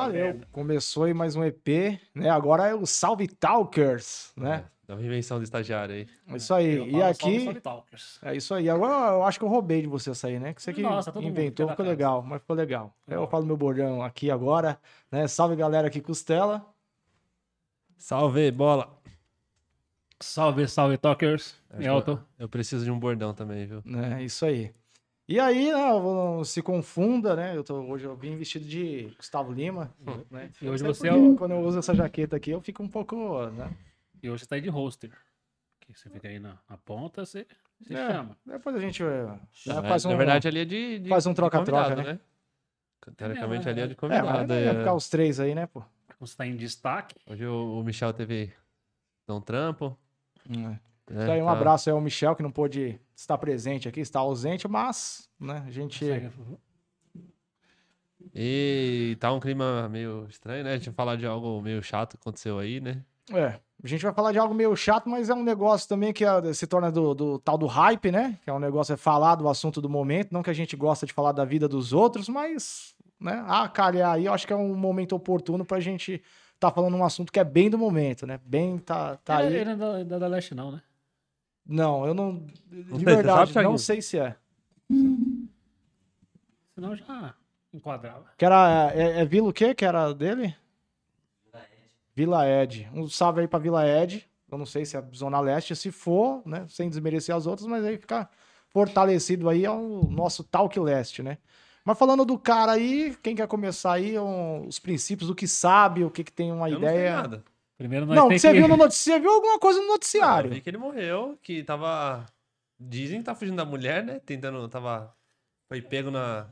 valeu. merda. Começou aí mais um EP, né? Agora é o Salve Talkers, né? É uma invenção do estagiário aí. É isso aí. E aqui. É isso aí. Agora eu acho que eu roubei de você aí, né? Que você que Nossa, mundo inventou, ficou legal, mas ficou legal. Eu falo meu bordão aqui agora, né? Salve galera aqui, Costela. Salve, bola! Salve, salve, Talkers. Elton. Eu preciso de um bordão também, viu? né? Isso aí. E aí, né, não se confunda, né? Eu tô, hoje eu vim vestido de Gustavo Lima, né? E hoje Eu não sei você é o- Quando eu uso essa jaqueta aqui, eu fico um pouco, né? E hoje você tá aí de roster. Que você fica aí na, na ponta, você, você É, chama. Depois a gente né, Na, faz um... na verdade, ali é de. de faz um troca-troca, convidado, né? Teoricamente, É, ali é de É, mas convidado. é. ficar os três aí, né, pô? Você tá em destaque. Hoje o, o Michel teve dar um trampo. né? Isso aí, um Tá- abraço aí ao Michel, que não pôde estar presente aqui, está ausente, mas, né, a gente... E tá um clima meio estranho, né? A gente falar de algo meio chato que aconteceu aí, né? É, a gente vai falar de algo meio chato, mas é um negócio também que ah, se torna do, do tal do hype, né? Que é um negócio é falar do assunto do momento, não que a gente gosta de falar da vida dos outros, mas, né? Ah, calhar aí, eu acho que é um momento oportuno pra gente tá falando um assunto que é bem do momento, né? Bem, tá, tá ele, aí. ele não é da, da Leste, não, né? Não, eu não. sei, De você verdade, sabe, não Thiaguinho? sei se é. Senão já enquadrava. Que era. É, é Vila o quê que era dele? Vila Ed. Um salve aí pra Vila Ed. Eu não sei se é Zona Leste, se for, né? Sem desmerecer as outras, mas aí fica fortalecido aí ao nosso Talk Leste, né? Mas falando do cara aí, quem quer começar aí, um- os princípios do que sabe, o que, que tem uma Eu não sei ideia. nada. Primeiro nós Não, tem que você que... viu no noticiário, viu alguma coisa no Ah, eu noticiário. vi que ele morreu, que tava. Dizem que tá fugindo da mulher, né? Tentando. Tava. Foi pego na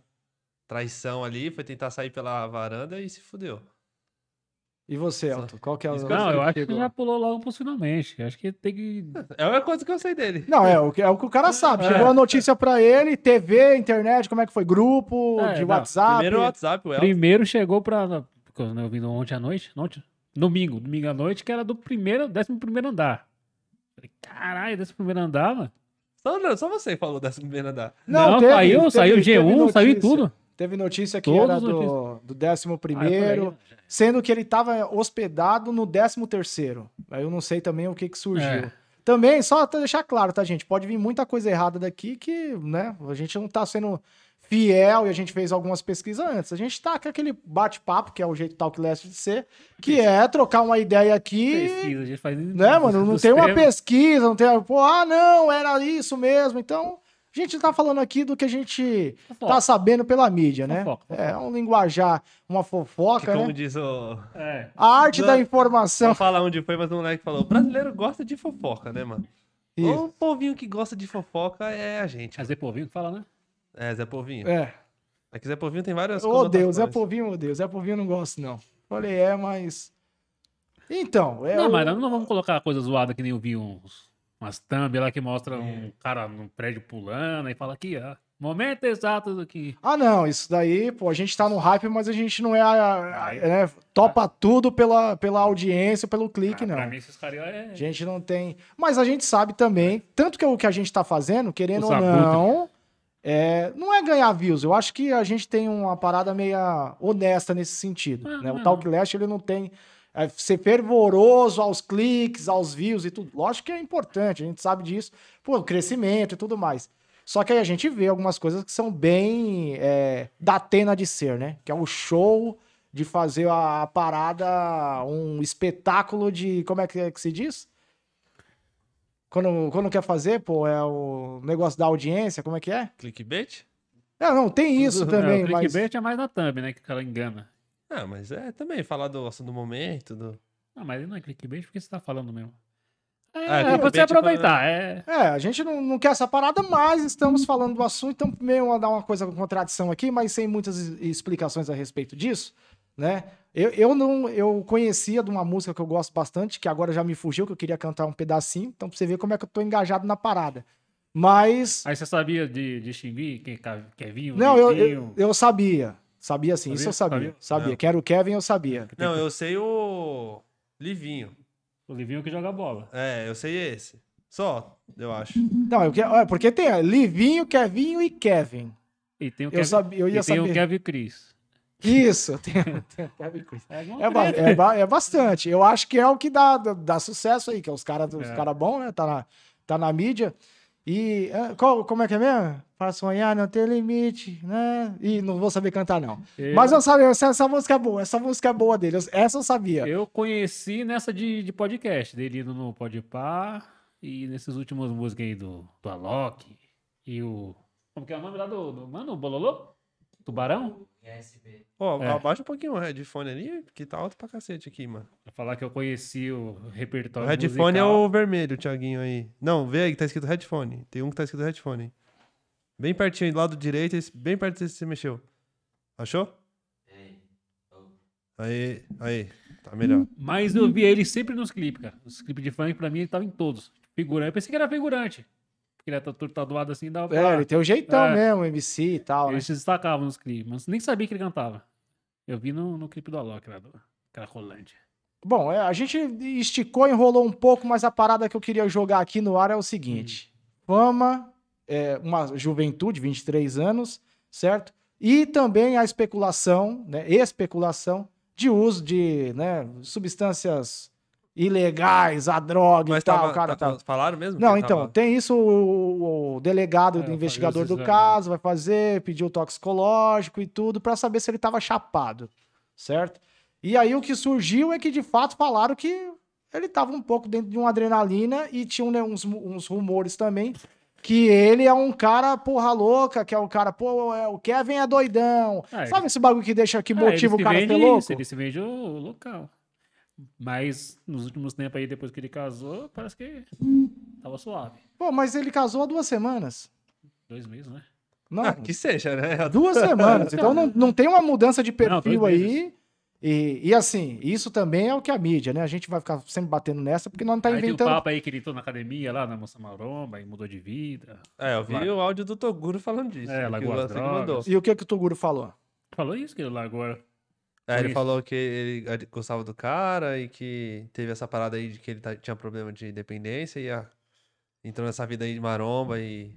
traição ali, foi tentar sair pela varanda e se fudeu. E você, Elton? Qual que é que Não, eu acho que já pulou logo pros finalmente. Acho que tem que. É a coisa que eu sei dele. Não, é o que, é o que o cara sabe. É. Chegou a notícia pra ele, TV, internet, como é que foi? Grupo, É, de não, WhatsApp. Primeiro WhatsApp, o Elton. Primeiro chegou pra. Quando eu vim ontem à noite. Ontem, domingo, domingo à noite, que era do primeiro, décimo primeiro andar. Falei, caralho, décimo primeiro andar, mano. Só, não, só você falou dessa primeira andar. Não, teve- saiu, teve- saiu teve G1, saiu em notícia. tudo. Teve notícia que Todas era do, do décimo primeiro, sendo que ele estava hospedado no décimo terceiro. Aí eu não sei também o que que surgiu. É. Também, só pra deixar claro, tá, gente? Pode vir muita coisa errada daqui que, né, a gente não tá sendo fiel e a gente fez algumas pesquisas antes. A gente tá com aquele bate-papo, que é o jeito Talk Leste de ser, que é trocar uma ideia aqui Pesquisa, a gente faz. né, mano? Não tem uma pesquisa, não tem. Pô, ah, não, era isso mesmo. Então, a gente tá falando aqui do que a gente Fofoca. tá sabendo pela mídia, né? Fofoca, fofoca. É um linguajar, uma Que fofoca, como né? diz o. É. A arte Não. da Vou informação. falar onde foi, mas o moleque falou: o brasileiro gosta de fofoca, né, mano? Isso. O povinho que gosta de fofoca é a gente. É Zé Povinho que fala, né? É, Zé Povinho. É. É que Zé Povinho tem várias Ô, Deus, Zé. Povinho, ô Deus, Zé Povinho eu não gosto, não. Falei, é, mas. Então, é. não, o- mas nós não vamos colocar coisa zoada que nem eu vi uns, umas thumb lá que mostra um cara num prédio pulando e fala aqui, ó. Momento exato do que. Ah, não, isso daí, pô, a gente tá no hype, mas a gente não é. a- a- né, topa tudo pela, pela audiência, pelo clique, Ah, não. Pra mim, esses caras é. A gente não tem. Mas a gente sabe também, tanto que o que a gente tá fazendo, querendo Os ou não, é, não é ganhar views. Eu acho que a gente tem uma parada meia honesta nesse sentido. Ah, né? O não. Talk Last, ele não tem. é, ser fervoroso aos cliques, aos views e tudo. Lógico que é importante, a gente sabe disso. Pô, crescimento e tudo mais. Só que aí a gente vê algumas coisas que são bem é, da Atena de ser, né? Que é o show de fazer a, a parada, um espetáculo de. Como é que, é que se diz? Quando, quando quer fazer, pô, é o negócio da audiência, como é que é? Clickbait? Não, não, tem isso É, também, o mas. clickbait é mais na thumb, né? Que o cara engana. Ah, mas é também falar do assunto do momento. Do... Não, mas não é clickbait porque você tá falando mesmo. É, Ah, é pra clickbait você é aproveitar. É. É, a gente não, não quer essa parada, mas estamos falando do assunto, então meio a dar uma coisa com contradição aqui, mas sem muitas es- explicações a respeito disso, né? Eu, eu não, eu conhecia de uma música que eu gosto bastante, que agora já me fugiu, que eu queria cantar um pedacinho, então pra você ver como é que eu tô engajado na parada. Mas, Aí você sabia de, de Xingui, que quer vinho? não, eu, eu, eu sabia, sabia sim, Sabia? isso eu sabia, Sabia? sabia, Não. que era o Kevin, eu sabia. Não, eu sei o. Livinho. O Livinho que joga bola. É, eu sei esse. Só, eu acho. Não, eu, que- é, porque tem Livinho, Kevinho e Kevin. E tem o Eu, Kevin, sabia, eu e ia tem saber. o Kevin Cris. Isso, tem, tem Kevin Chris. É, É, ba- é ba- é bastante. Eu acho que é o que dá, dá, sucesso aí, que é os caras os É. cara bons, né? Tá na, tá na mídia. E é, qual, como é que é mesmo? Para sonhar não tem limite, né? E não vou saber cantar, não. Eu- Mas eu sabia, essa, essa música é boa, essa música é boa dele. Essa eu sabia. Eu conheci nessa de, de podcast, dele indo no Podpah e nesses últimos músicas aí do, do Alok e o. Como que é o nome lá do. do mano, o Bololô? Tubarão? Ó, É. abaixa um pouquinho o headphone ali, que tá alto pra cacete aqui, mano. Pra falar que eu conheci o O repertório headphone é musical. o vermelho, Thiaguinho aí. Não, vê aí que tá escrito headphone. Tem um que tá escrito headphone. Bem pertinho, do lado direito, bem perto desse que você mexeu. Achou? Aí, aí, tá melhor. Mas eu via ele sempre nos clipes, cara. Os clipes de funk, pra mim, ele tava em todos. Figurante. Eu pensei que era figurante. Porque ele todo tatuado assim, dava pra... É, ele tem o jeitão É. mesmo, MC e tal, né? Ele se destacava nos clipes, mas nem sabia que ele cantava. Eu vi no, no clipe do Alok, lá do Cracolândia. Bom, é, a gente esticou, enrolou um pouco, mas a parada que eu queria jogar aqui no ar é o seguinte: Fama, é, uma juventude, 23 anos, certo? E também a especulação, né? Especulação de uso de né, substâncias ilegais, a droga Mas e tal. tava, cara, tava- tá. falaram mesmo? Não, então, tava- tem isso, o, o delegado É, do fazer investigador do exames. caso vai fazer, pediu toxicológico e tudo, pra saber se ele tava chapado, certo? E aí o que surgiu é que de fato falaram que ele tava um pouco dentro de uma adrenalina e tinha né, uns, uns rumores também que ele é um cara porra louca, que é o cara, pô, é, o Kevin é doidão. Ah, Sabe ele- esse bagulho que deixa, que É, motiva ele o cara a ser louco? isso, ele se vende o, o local. Mas nos últimos tempos aí, depois que ele casou, parece que tava suave. Pô, mas ele casou há duas semanas. Dois meses, né? Não, Ah, que seja, né? Duas semanas. Então não, não tem uma mudança de perfil dois aí. E, e assim, isso também é o que a mídia, né? A gente vai ficar sempre batendo nessa porque não tá aí tem o inventando. papo aí que ele entrou na academia lá, na Moça Maromba, e mudou de vida. É, eu vi Vai. o áudio do Toguro falando disso. É, que largou as drogas. E o que, que o Toguro falou? Falou isso que ele largou. É, ele Isso. falou que ele gostava do cara e que teve essa parada aí de que ele tá- tinha problema de dependência e a- entrou nessa vida aí de maromba e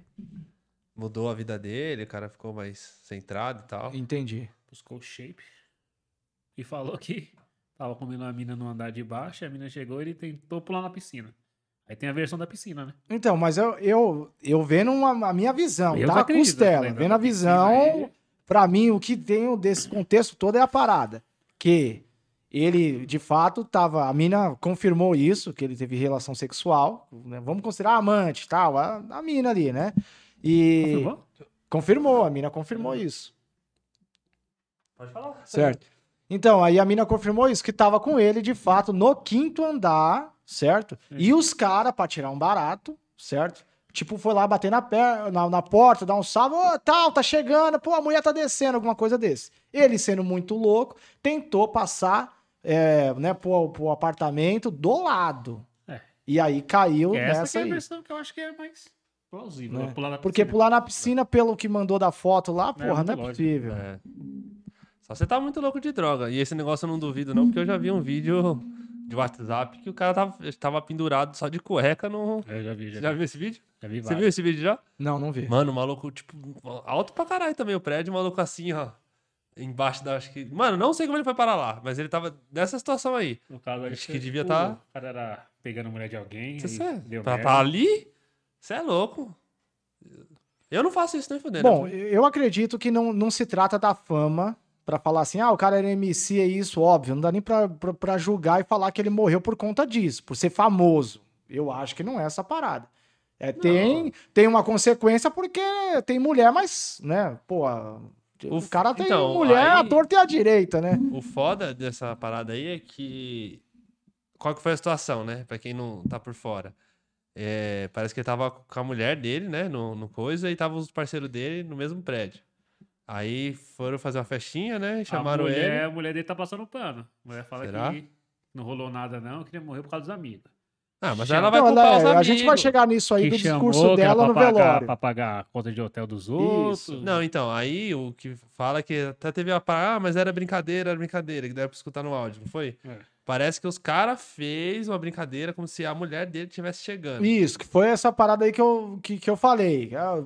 mudou a vida dele, o cara ficou mais centrado e tal. Entendi. Buscou o shape. E falou que tava comendo uma mina no andar de baixo, a mina chegou e ele tentou pular na piscina. Aí tem a versão da piscina, né? Então, mas eu, eu, eu vendo uma- a minha visão, Eu tá? acredito, Costela. Vendo a piscina visão, pra mim, o que tem desse contexto todo é a parada. Que ele, de fato, tava. A mina confirmou isso, que ele teve relação sexual. né? Vamos considerar amante tal. A, a mina ali, né? E. Confirmou? Confirmou, a mina confirmou isso. Pode falar. Certo. Então, aí a mina confirmou isso, que tava com ele, de fato, no quinto andar, certo? E os caras, pra tirar um barato, certo? Tipo, foi lá bater na, per... na, na porta, dar um salve, ô, tal, tá chegando, pô, a mulher tá descendo, alguma coisa desse. Ele, sendo muito louco, tentou passar, é, né, pro, pro apartamento do lado. É. E aí caiu Essa nessa é a aí. versão que eu acho que é mais plausível. né? Pular na Porque pular na piscina, pelo que mandou da foto lá, porra, muito não é lógico. possível. É. Só você tá muito louco de droga. E esse negócio eu não duvido, não, porque eu já vi um vídeo de WhatsApp que o cara tava, tava pendurado só de cueca no. Eu já vi, já, Você já vi. viu esse vídeo? Já vi Você vários. viu esse vídeo já? Não, não vi. Mano, o maluco, tipo, alto pra caralho também o prédio, o maluco assim, ó. Embaixo da. Acho que. Mano, não sei como ele foi parar lá, mas ele tava nessa situação aí. No caso, Acho que devia o tá- cara era pegando a mulher de alguém. Você é, deu pra, pra ali? Você é louco. Eu não faço isso nem fudendo. Bom, eu acredito que não, não se trata da fama pra falar assim, ah, o cara era MC, é isso, óbvio. Não dá nem pra julgar e falar que ele morreu por conta disso, por ser famoso. Eu acho que não é essa parada. É, tem, tem uma consequência porque tem mulher, mas, né, pô, o, O- cara tem então, mulher, aí- a torta e a direita, né? O foda dessa parada aí é que. Qual que foi a situação, né? Pra quem não tá por fora. É, parece que ele tava com a mulher dele, né? No, no coisa, e tava os parceiros dele no mesmo prédio. Aí foram fazer uma festinha, né? Chamaram a mulher, ele. A mulher dele tá passando pano. A mulher fala Será? que não rolou nada, não, que ele morreu por causa dos amigos. Ah, mas ela vai Não, culpar os a gente vai chegar nisso aí que do discurso dela no pagar, velório. Pra pagar a conta de hotel dos outros. Não, então, aí o que fala que até teve a parada, ah, mas era brincadeira, era brincadeira, que deve pra escutar no áudio, não foi? É. Parece que os caras fez uma brincadeira como se a mulher dele estivesse chegando. Isso, que foi essa parada aí que eu, que, que eu falei. ah,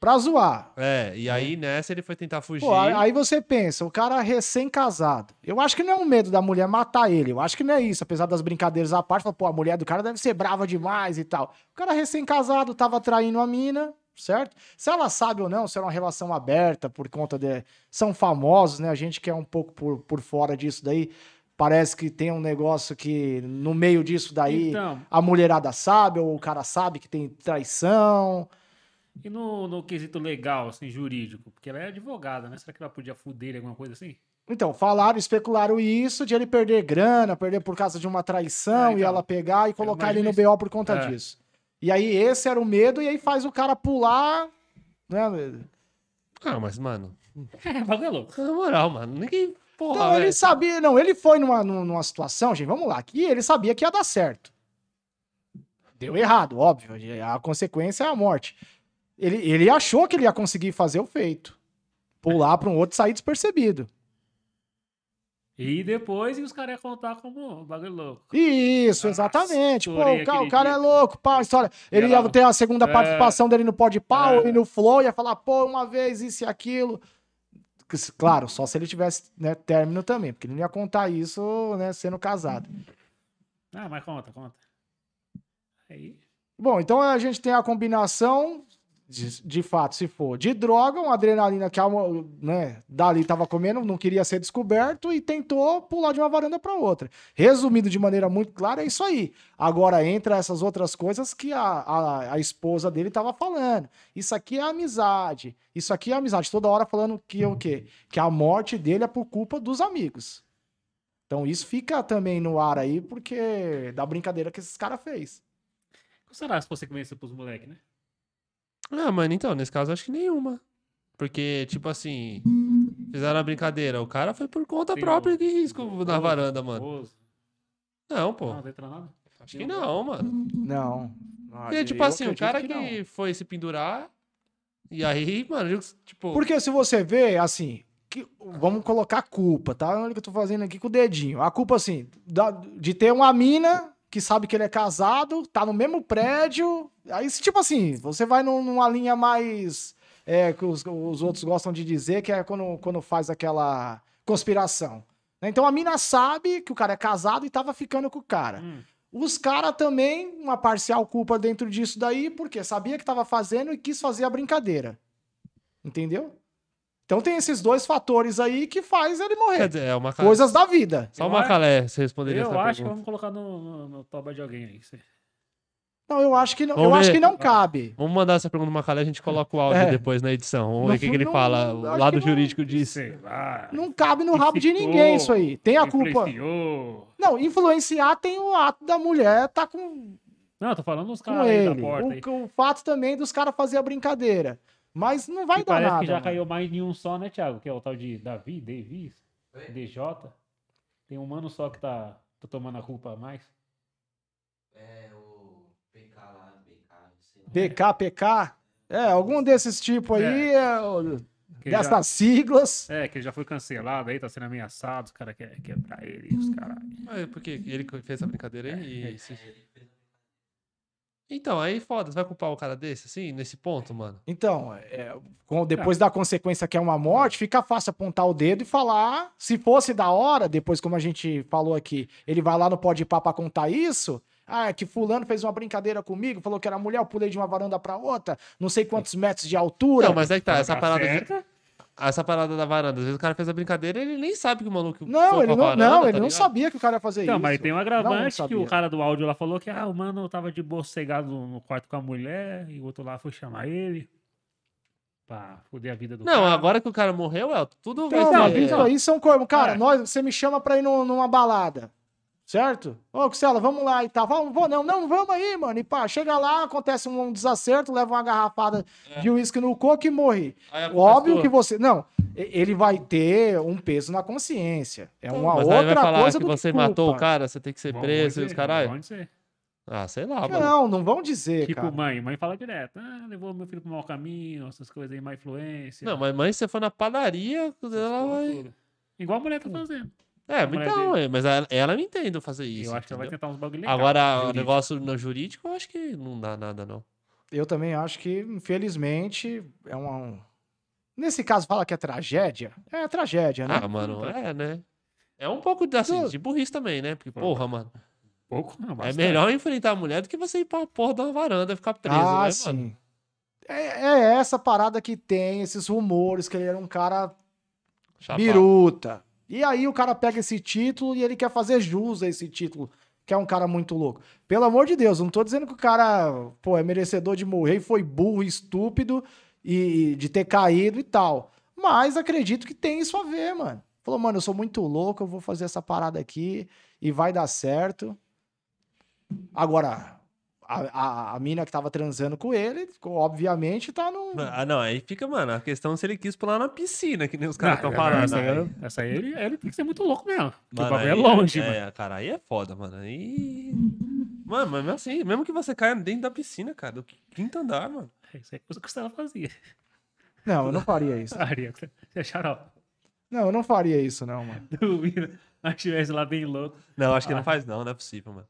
Pra zoar. É, e aí nessa ele foi tentar fugir. Pô, aí você pensa, o cara recém-casado. Eu acho que não é um medo da mulher matar ele. Eu acho que não é isso. Apesar das brincadeiras à parte, fala, pô, a mulher do cara deve ser brava demais e tal. O cara recém-casado tava traindo a mina, certo? Se ela sabe ou não, se é uma relação aberta por conta de. São famosos, né? A gente que é um pouco por, por fora disso daí. Parece que tem um negócio que no meio disso daí Então, a mulherada sabe, ou o cara sabe que tem traição. e no, no quesito legal, assim, jurídico? Porque ela é advogada, né? Será que ela podia fuder ele, alguma coisa assim? Então, falaram, especularam isso de ele perder grana, perder por causa de uma traição É, e então, ela pegar e colocar ele no BO por conta É. disso. E aí esse era o medo, e aí faz o cara pular, né? Ah, mas, mano, É, bagulho é louco. na moral, mano, ninguém. Porra, Então ele sabia, não, ele foi numa, numa situação, gente, vamos lá, que ele sabia que ia dar certo. Deu errado, óbvio, a consequência é a morte. Ele, ele achou que ele ia conseguir fazer o feito. Pular para um outro e sair despercebido. E depois, e os caras iam contar como um bagulho louco. Isso, Ah, exatamente. Pô, o cara, o cara é louco, pá, história. Ele ia ter a segunda É. participação dele no Pode Pau É. e no Flow, ia falar, pô, uma vez isso e aquilo. Claro, só se ele tivesse né, término também, porque ele não ia contar isso, né, sendo casado. Ah, mas conta, conta. Aí, Bom, então a gente tem a combinação, de, de fato, se for, de droga, uma adrenalina que a, né, dali tava comendo, não queria ser descoberto e tentou pular de uma varanda para outra. Resumindo de maneira muito clara, é isso aí. Agora entra essas outras coisas que a, a, a esposa dele tava falando. Isso aqui é amizade. Isso aqui é amizade. Toda hora falando que é o quê? Que a morte dele é por culpa dos amigos. Então isso fica também no ar aí, porque da brincadeira que esses caras fez. será as consequências pros moleques, né? Ah, mano, então, nesse caso acho que nenhuma. Porque, tipo assim, fizeram a brincadeira. O cara foi por conta Tem própria de risco na Esposa, varanda, mano. esposa. Não, pô. Não, não entra nada. Acho que não, mano. Não. Porque, tipo assim, o cara que, foi se pendurar. E aí, mano, tipo. Porque se você vê, assim, que- vamos colocar a culpa, tá? Olha o que eu tô fazendo aqui com o dedinho. A culpa, assim, da- de ter uma mina que sabe que ele é casado, tá no mesmo prédio. Aí, tipo assim, você vai num- numa linha mais. É, que os, os outros gostam de dizer, que é quando, quando faz aquela conspiração. né? Então a mina sabe que o cara é casado e tava ficando com o cara. Hum. Os caras também, uma parcial culpa dentro disso daí, porque sabia que tava fazendo e quis fazer a brincadeira. Entendeu? Então tem esses dois fatores aí que faz ele Quer morrer. dizer, é uma Coisas da vida. Só Eu uma acho- calé, você responderia Eu essa acho que pergunta. vamos colocar no, no, no toba de alguém aí. Você- Não, eu acho que não, Vamos eu acho que não cabe. Vamos mandar essa pergunta no Macalé, a gente coloca o áudio É. depois na edição. Vamos ver o que, que ele não- fala. O lado não- jurídico disso. Sei lá. Não cabe no rabo de ninguém isso aí. Tem a culpa. influenciou. Não, influenciar tem o ato da mulher tá com, Não, eu tô falando dos caras aí da porta aí. O, o fato também dos caras fazer a brincadeira. Mas não vai Que dar parece nada. que já mano. caiu mais de um só, né, Thiago? Que é o tal de Davi, Davis, DJ. Tem um mano só que tá, tá tomando a culpa a mais. É o PK lá, BK, não sei lá. PK, PK. É, algum desses tipos aí, é, ele dessas já, siglas. é, que ele já foi cancelado aí, tá sendo ameaçado, os caras querem quebrar ele e os caras. Mas por quê? Ele fez essa brincadeira aí? É, e se- Então, aí foda, você vai culpar o cara desse, assim, nesse ponto, mano? Então, é, com- depois da consequência que é uma morte, fica fácil apontar o dedo e falar. Se fosse da hora, depois, como a gente falou aqui, ele vai lá no Pode Pá pra contar isso. Ah, que fulano fez uma brincadeira comigo, falou que era mulher, eu pulei de uma varanda pra outra, não sei quantos metros de altura. Não, mas é que tá, essa Tá parada, de- certa? Essa parada da varanda. Às vezes o cara fez a brincadeira e ele nem sabe que o maluco Não, foi ele não, varanda, não, tá ele não sabia que o cara ia fazer Então, isso. mas tem um Não, não agravante que o cara do áudio lá falou que ah, o mano tava de boa sossegado no quarto com a mulher e o outro lá foi chamar ele pra foder a vida do Não, cara. agora que o cara morreu, Elton, tudo vai Não, Então, mas ser- isso aí são coisas. Cara, É. nós, você me chama pra ir num- numa balada. Certo? Ô, Costela, vamos lá e tal. Vamos, vou, não, não, vamos aí, mano. E pá, chega lá, acontece um desacerto, leva uma garrafada de uísque no coco e morre. Aí é Óbvio que você. Não, ele vai ter um peso na consciência. É uma Mas outra vai falar coisa que do você culpa. matou o cara, você tem que ser preso e os caralho. vão dizer. Ah, sei lá, mano. Não, não vão dizer, Tipo, cara. mãe, mãe fala direto, ah, levou meu filho pro mau caminho, essas coisas aí, má influência. Não, mas mãe, se você for na padaria, ela vai. tudo. Igual a mulher tá fazendo. É, então, dele. é, mas ela, ela não entende fazer isso. eu acho que ela vai entendeu? tentar uns bagulho legal. Agora, o jurídico. negócio no jurídico, eu acho que não dá nada, não. Eu também acho que, infelizmente, é uma. Nesse caso, fala que é tragédia. É tragédia, né? Ah, mano, é, né? É um pouco de, assim, Tudo. de burrice também, né? Porque, porra, mano, Pouco, não, é melhor enfrentar a mulher do que você ir pra porra da varanda e ficar preso, ah, né, sim. mano? É, é essa parada que tem, esses rumores, que ele era um cara Chapado. biruta. E aí o cara pega esse título e ele quer fazer jus a esse título, que é um cara muito louco. Pelo amor de Deus, eu não tô dizendo que o cara, pô, é merecedor de morrer foi burro, estúpido e de ter caído e tal. Mas acredito que tem isso a ver, mano. Falou, mano, eu sou muito louco, eu vou fazer essa parada aqui e vai dar certo. Agora, a, a, a mina que tava transando com ele, obviamente, tá num. Ah, não, aí fica, mano, a questão é se ele quis pular na piscina, que nem os caras estão essa- falando. Essa, aí. aí, essa aí ele, ele tem que ser muito louco mesmo. Porque o Mano, bagulho é aí longe, mano. É, cara, aí é foda, mano. Aí. Mano, mas mesmo assim, mesmo que você caia dentro da piscina, cara, do quinto andar, mano. Isso é coisa que o Costela fazia. Não, eu não faria isso. Faria. Você é xarope. Não, eu não faria isso, não, mano. Duvido. Mas tivesse lá bem louco. Não, acho que Ah. não faz, não, não é possível, mano.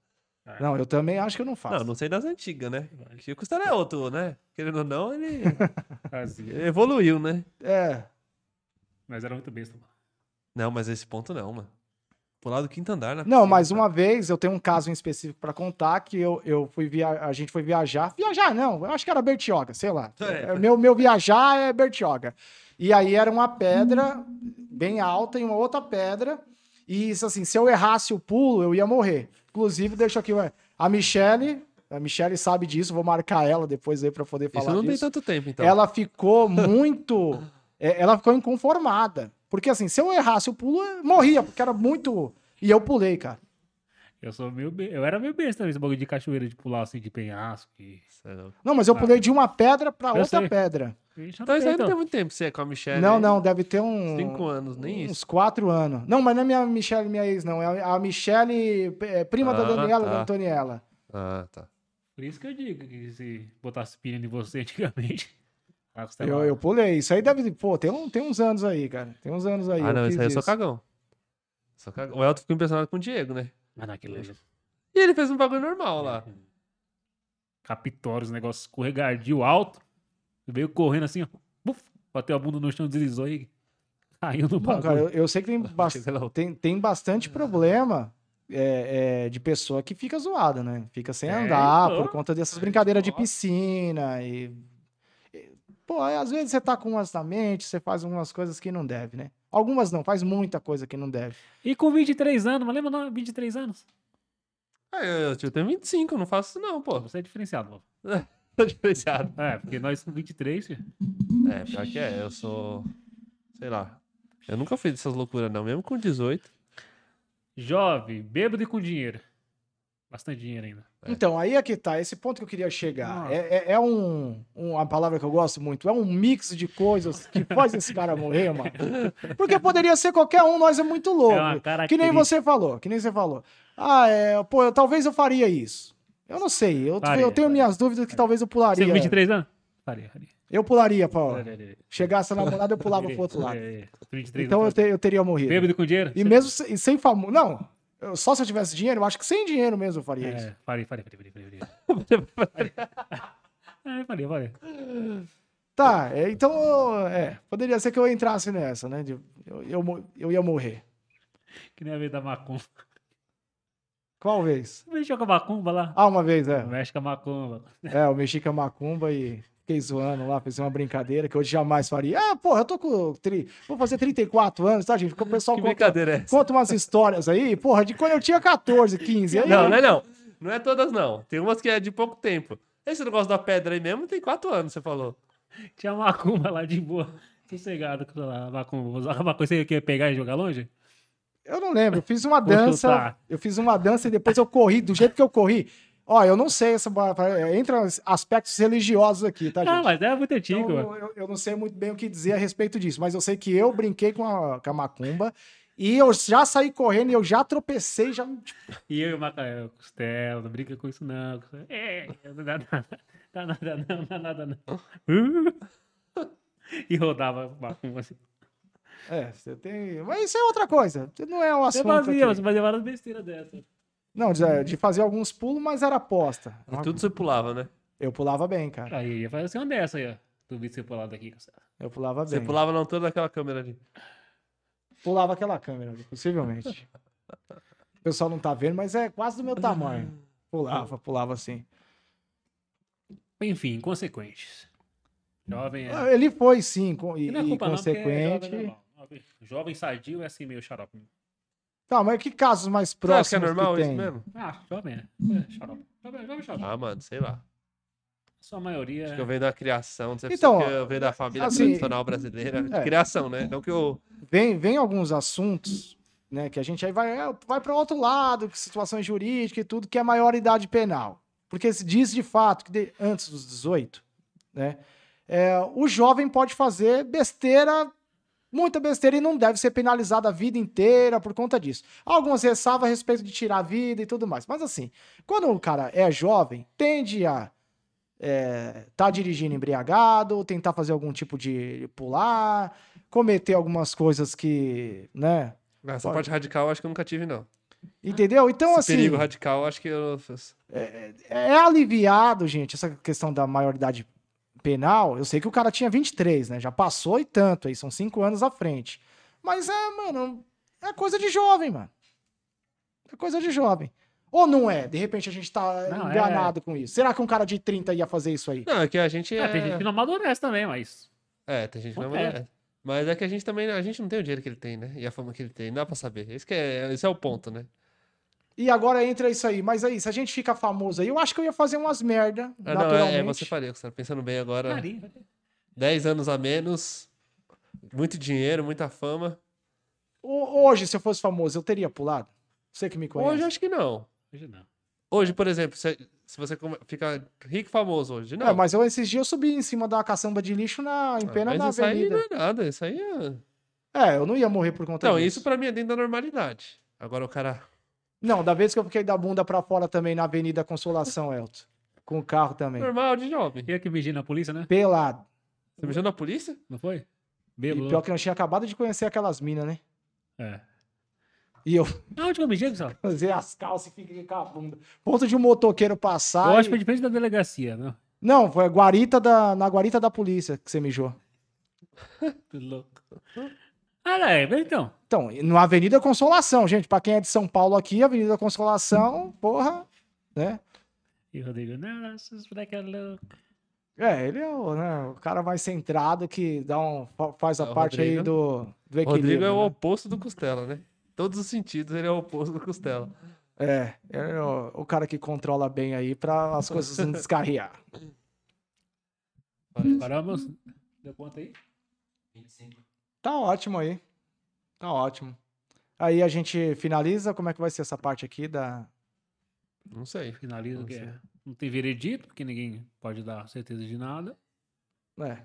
Não, eu também acho que eu não faço. Não, não sei das antigas, né? Que o Costela é outro, né? Querendo ou não, ele evoluiu, né? É. Mas era muito besta, mano. Não, mas esse ponto não, mano. Pular do quinto andar, né? Não, mas uma vez eu tenho um caso em específico pra contar que eu, eu fui via... a gente foi viajar. Viajar não, eu acho que era Bertioga, sei lá. É. É, Meu, meu viajar é Bertioga. E aí era uma pedra bem alta e uma outra pedra. E isso assim, se eu errasse o pulo, eu ia morrer. Inclusive, deixa aqui a Michelle, a Michelle sabe disso, vou marcar ela depois aí pra poder falar Isso não tem disso. tanto tempo, então. ela ficou muito. é, ela ficou inconformada. Porque assim, se eu errasse o pulo, eu morria, porque era muito. E eu pulei, cara. Eu sou meio be... Eu era meio besta nesse bagulho de cachoeira, de pular assim de penhasco. E... É. Não, mas eu Ah. pulei de uma pedra pra Eu outra sei. pedra. já Então isso aí tem, não tem muito tempo você é com a Michelle. Não, aí. não, deve ter um. Cinco anos, nem uns isso. quatro anos. Não, mas não é minha Michelle, minha ex, não. É a Michelle, é, prima da Ah, Daniela, tá. da Antoniela. Ah, tá. Por isso que eu digo que se botasse pilha em você antigamente. a costela- Eu, eu pulei. Isso aí deve. Pô, tem, um, tem uns anos aí, cara. Tem uns anos aí. ah, não, isso aí eu sou isso. cagão. Sou cagão. O Elton ficou impressionado com o Diego, né? Mas naquele. E ele fez um bagulho normal lá. Capitório, os negócios escorregadio alto. Veio correndo assim, ó. Buf, bateu a bunda no chão, deslizou e caiu no Bom, bagulho. cara, eu, eu sei que tem, lá. tem, tem bastante problema é, é, de pessoa que fica zoada, né? Fica sem É, andar então. por conta dessas brincadeiras de piscina e... e- Pô, aí, às vezes você tá com umas na mente, você faz algumas coisas que não deve, né? Algumas não, faz muita coisa que não deve. E com 23 anos, mas lembra não? 23 anos? Ah, eu, eu tenho 25, eu não faço isso não, pô. Você é diferenciado, pô. Tô diferenciado. É, porque nós com 23, filho. É, pior que é, eu sou. Sei lá. Eu nunca fiz essas loucuras, não, mesmo com 18. Jovem, bêbado e com dinheiro. Bastante dinheiro ainda. É. Então, aí é que tá, esse ponto que eu queria chegar. É, é, é um, um- uma palavra que eu gosto muito, é um mix de coisas que faz esse cara morrer, mano. Porque poderia ser qualquer um, nós é muito louco. É uma Que nem você falou, que nem você falou. Ah, é, pô, eu- talvez eu faria isso. Eu não sei, eu, Faria, eu tenho faria. minhas dúvidas que talvez eu Você pularia. com 23 anos? Faria, faria. Eu pularia, pô. Faria, faria. Chegasse a namorada, eu pulava pro outro lado. 23 Então eu, te- eu teria morrido. Bêbado e com dinheiro? E mesmo sem, sem famoso. Não, só se eu tivesse dinheiro, eu acho que sem dinheiro mesmo eu faria isso. É, faria, faria, faria, faria, faria. É, faria, faria. Tá, é, então, é, poderia ser que eu entrasse nessa, né? de- Eu, eu, eu ia morrer. Que nem a vez da macumba. Qual vez? Mexeu com a macumba lá. Ah, uma vez, é. Mexe com a macumba. É, eu mexi com a macumba e fiquei zoando lá, fiz uma brincadeira que hoje jamais faria. Ah, porra, eu tô com. Tri... Vou fazer 34 anos, tá, gente? O pessoal Que conta, brincadeira é essa? conta umas histórias aí, porra, de quando eu tinha 14, 15. Aí, Não, não é não. Não é todas, não. Tem umas que é de pouco tempo. Esse negócio da pedra aí mesmo tem 4 anos, você falou. Tinha macumba lá de boa. Sossegado com a macumba. Uma coisa que você quer pegar e jogar longe? Eu não lembro, eu fiz uma dança. Eu fiz uma dança e depois eu corri, do jeito que eu corri. Ó, eu não sei, essa, entra aspectos religiosos aqui, tá, gente? Ah, mas é muito antigo. Então, eu, eu não sei muito bem o que dizer a respeito disso, mas eu sei que eu brinquei com a, com a macumba e eu já saí correndo e eu já tropecei, já. tipo, E eu e o Macaé, Costela, não brinca com isso não. É, não dá nada, dá nada não, dá nada não. Uh. E rodava a macumba assim. É, você tem. Mas isso é outra coisa. Não é Você assunto. fazia, aqui. você fazia várias besteiras dessas. Não, de, de fazer alguns pulos, mas era aposta. E tudo você pulava, né? Eu pulava bem, cara. Aí ia fazer assim uma dessa aí, ó. Tu vi você pular daqui, cara. Eu pulava Você bem. pulava não toda aquela câmera ali. Pulava aquela câmera, ali, possivelmente. o pessoal não tá vendo, mas é quase do meu tamanho. Pulava, pulava assim. Enfim, consequentes. Jovem é. Ah, Ele foi, sim, com- e, E não é e não, é consequente. jovem normal. Jovem- Jovem sadio é assim meio xarope. Tá, mas que casos mais Você acha que é próximos normal que isso tem? mesmo? Ah, jovem é. é xarope. Jovem, jovem xarope. Ah, mano, sei lá. Sua maioria. Acho que eu venho da criação, não sei Então, se eu venho da família assim, tradicional brasileira. De é. criação, né? Não que eu. Vem, vem alguns assuntos, né, que a gente aí vai, é, vai para outro lado, que situações jurídicas e tudo, que é maior idade penal. Porque se diz de fato que de- antes dos 18, né, é, o jovem pode fazer besteira, muita besteira, e não deve ser penalizado a vida inteira por conta disso. Algumas ressalvas a respeito de tirar a vida e tudo mais. Mas assim, quando o cara é jovem, tende a é, tá dirigindo embriagado, tentar fazer algum tipo de pular, cometer algumas coisas que, né? Essa Pode. parte radical eu acho que eu nunca tive, não. Entendeu? Então, Esse assim, perigo radical acho que eu. é aliviado, gente, essa questão da maioridade penal. Eu sei que o cara tinha 23, né? Já passou e tanto aí, são cinco anos à frente. Mas é, mano, é coisa de jovem, mano. É coisa de jovem. Ou não é? De repente a gente tá Não, é. enganado com isso. Será que um cara de 30 ia fazer isso aí? Não, é que a gente. É, tem gente É, que não amadurece também, mas. é tem gente que não É. amadurece. Mas é que a gente também. A gente não tem o dinheiro que ele tem, né? E a fama que ele tem. Não dá pra saber. Esse, que é, esse é o ponto, né? E agora entra isso aí. Mas aí, se a gente fica famoso aí, eu acho que eu ia fazer umas merda, Ah, não, naturalmente. é, é você faria. Você tá pensando bem agora. Carinho. 10 anos a menos. Muito dinheiro, muita fama. Ho- Hoje, se eu fosse famoso, eu teria pulado? Você que me conhece. Hoje acho que não. Hoje não. Hoje, por exemplo, se, se você come- fica rico e famoso hoje, não. É, mas eu, esses dias eu subi em cima da caçamba de lixo na, em Ah, pena mas na isso aí avenida. não é nada. Isso aí é. É, eu não ia morrer por conta Não, disso. isso pra mim é dentro da normalidade. Agora o cara. Não, da vez que eu fiquei da bunda pra fora também na Avenida Consolação, Elton. Com o carro também. Normal de jovem. E que vigia na polícia, né? Pelado. Você mijou na polícia? Não foi? E Bêbado. pior que eu tinha acabado de conhecer aquelas minas, né? É. E eu Ah, onde que eu mijei, pessoal? fazer as calças e fiquei com a bunda. Ponto de um motoqueiro passar. Eu acho e- que foi de frente da delegacia, né? Não, foi a guarita da, na guarita da polícia que você mijou. Que louco. Ah, é, então. Então, na Avenida Consolação, gente, pra quem é de São Paulo aqui, Avenida Consolação, porra, né? E o Rodrigo, nossa, esse moleque é louco. É, ele é o, né, o cara mais centrado que dá um, fa- faz a É, parte aí Rodrigo- do, do O equilíbrio. Rodrigo é o né? oposto do Costela, né? Em todos os sentidos, ele é o oposto do Costela. É, é o, o cara que controla bem aí pra as coisas não descarriar. Paramos? Deu conta aí? 25. Tá ótimo aí. Tá ótimo. Aí a gente finaliza, como é que vai ser essa parte aqui da... Não sei. Finaliza Não que sei. é. Não tem veredito, porque ninguém pode dar certeza de nada. É.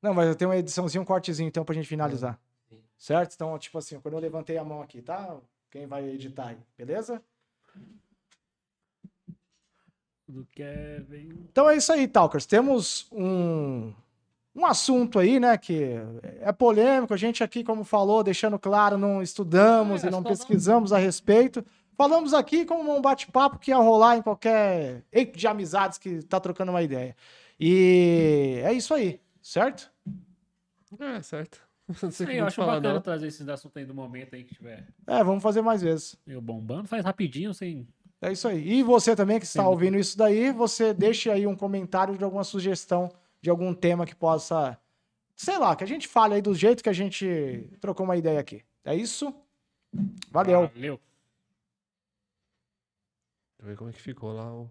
Não, mas eu tenho uma ediçãozinha, um cortezinho, então, pra gente finalizar. Sim. Certo? Então, tipo assim, quando eu levantei a mão aqui, tá? Quem vai editar aí, beleza? Do Kevin. Então é isso aí, Talkers. Temos um, um assunto aí, né, que é polêmico. A gente aqui, como falou, deixando claro, não estudamos É, e não pesquisamos a respeito. Falamos aqui como um bate-papo que ia rolar em qualquer equipe de amizades que tá trocando uma ideia. E é isso aí, certo? É, certo. Não sei Aí, eu acho falar, bacana não. trazer esses assuntos aí do momento aí que tiver É, vamos fazer mais vezes. meio bombando. Faz rapidinho, sem. É isso aí. E você também que está Sim. ouvindo isso daí, você deixe aí um comentário de alguma sugestão de algum tema que possa, sei lá, que a gente fale aí do jeito que a gente trocou uma ideia aqui. É isso? Valeu. Valeu. Deixa eu ver como é que ficou lá o.